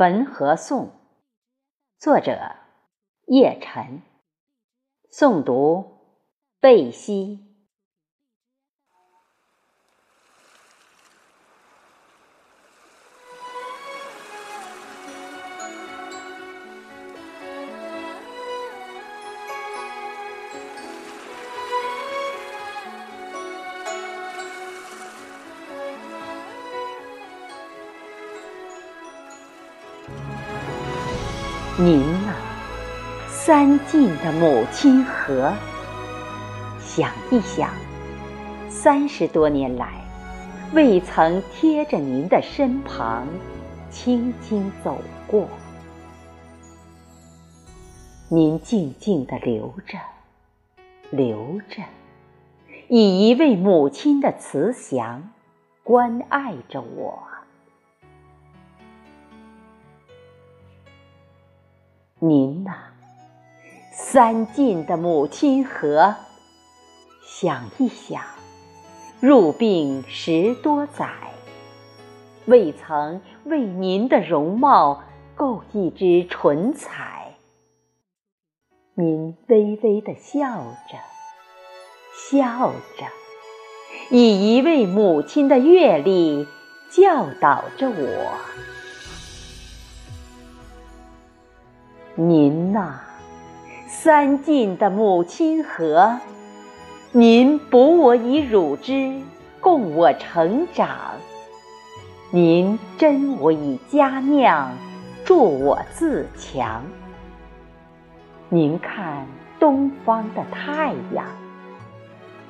汾河颂》，作者叶晨，诵读贝西。您啊，三晋的母亲河，想一想，三十多年来，未曾贴着您的身旁轻轻走过。您静静地留着，留着，以一位母亲的慈祥关爱着我。您呐，三晋的母亲河，想一想，入病十多载，未曾为您的容貌购一支唇彩。您微微的笑着，笑着，以一位母亲的阅历教导着我。您呐，三晋的母亲河，您哺我以乳汁，供我成长；您斟我以佳酿，助我自强。您看东方的太阳，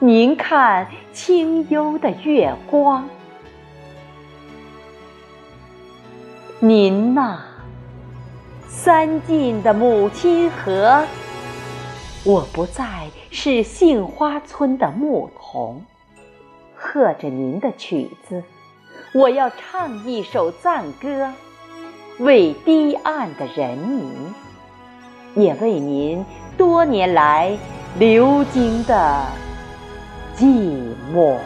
您看清幽的月光，您呐。三晋的母亲河，我不再是杏花村的牧童，和着您的曲子，我要唱一首赞歌，为堤岸的人民，也为您多年来流经的寂寞。